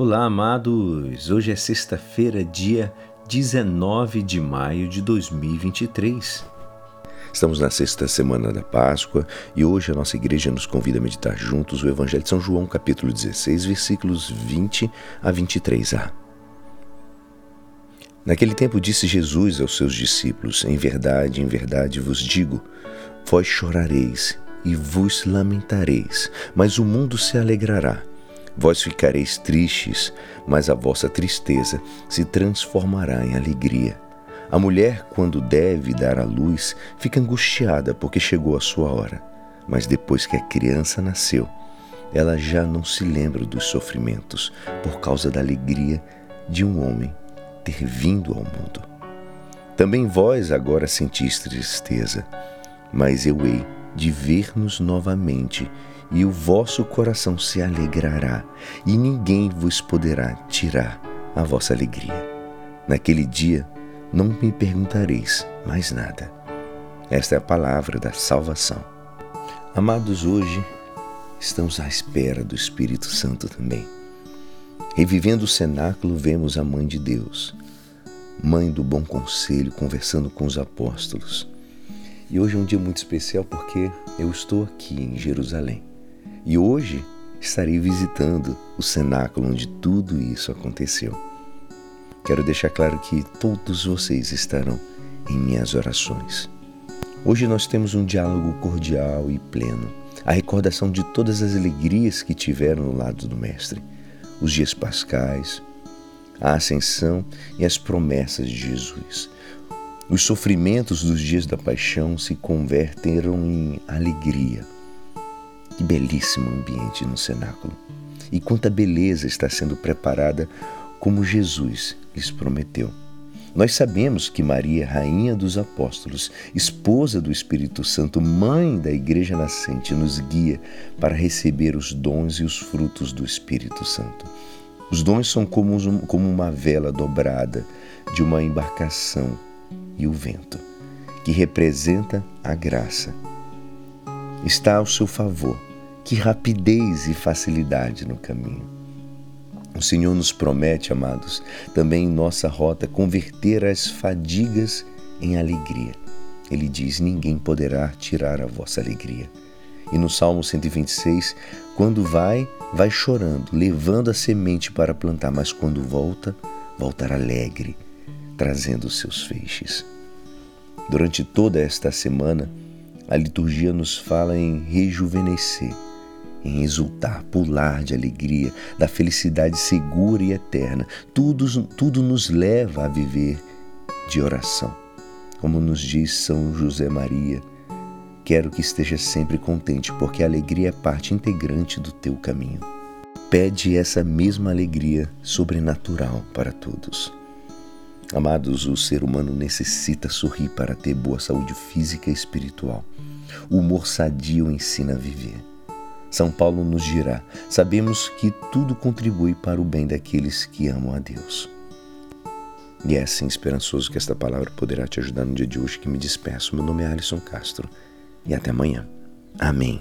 Olá, amados! Hoje é sexta-feira, dia 19 de maio de 2023. Estamos na sexta semana da Páscoa e hoje a nossa igreja nos convida a meditar juntos o Evangelho de São João, capítulo 16, versículos 20 a 23a. Naquele tempo disse Jesus aos seus discípulos: Em verdade, em verdade vos digo, vós chorareis e vos lamentareis, mas o mundo se alegrará. Vós ficareis tristes, mas a vossa tristeza se transformará em alegria. A mulher, quando deve dar à luz, fica angustiada porque chegou a sua hora. Mas depois que a criança nasceu, ela já não se lembra dos sofrimentos por causa da alegria de um homem ter vindo ao mundo. Também vós agora sentis tristeza, mas eu hei de ver-nos novamente e o vosso coração se alegrará, e ninguém vos poderá tirar a vossa alegria. Naquele dia não me perguntareis mais nada. Esta é a palavra da salvação. Amados, hoje estamos à espera do Espírito Santo também. Revivendo o cenáculo, vemos a Mãe de Deus, Mãe do Bom Conselho, conversando com os apóstolos. E hoje é um dia muito especial porque eu estou aqui em Jerusalém. E hoje estarei visitando o cenáculo onde tudo isso aconteceu. Quero deixar claro que todos vocês estarão em minhas orações. Hoje nós temos um diálogo cordial e pleno, a recordação de todas as alegrias que tiveram no lado do Mestre, os dias pascais, a ascensão e as promessas de Jesus. Os sofrimentos dos dias da paixão se converteram em alegria que belíssimo ambiente no cenáculo! E quanta beleza está sendo preparada como Jesus lhes prometeu. Nós sabemos que Maria, rainha dos apóstolos, esposa do Espírito Santo, mãe da igreja nascente, nos guia para receber os dons e os frutos do Espírito Santo. Os dons são como, uma vela dobrada de uma embarcação e o vento, que representa a graça. Está ao seu favor que rapidez e facilidade no caminho. O Senhor nos promete, amados, também em nossa rota converter as fadigas em alegria. Ele diz: Ninguém poderá tirar a vossa alegria. E no Salmo 126, quando vai, vai chorando, levando a semente para plantar, mas quando volta, voltará alegre, trazendo seus feixes. Durante toda esta semana, a liturgia nos fala em rejuvenescer em exultar, pular de alegria, da felicidade segura e eterna. Tudo, tudo nos leva a viver de oração. Como nos diz São José Maria, quero que esteja sempre contente, porque a alegria é parte integrante do teu caminho. Pede essa mesma alegria sobrenatural para todos. Amados, o ser humano necessita sorrir para ter boa saúde física e espiritual. O humor sadio ensina a viver. São Paulo nos dirá: sabemos que tudo contribui para o bem daqueles que amam a Deus. E é assim esperançoso que esta palavra poderá te ajudar no dia de hoje que me despeço. Meu nome é Alisson Castro e até amanhã. Amém.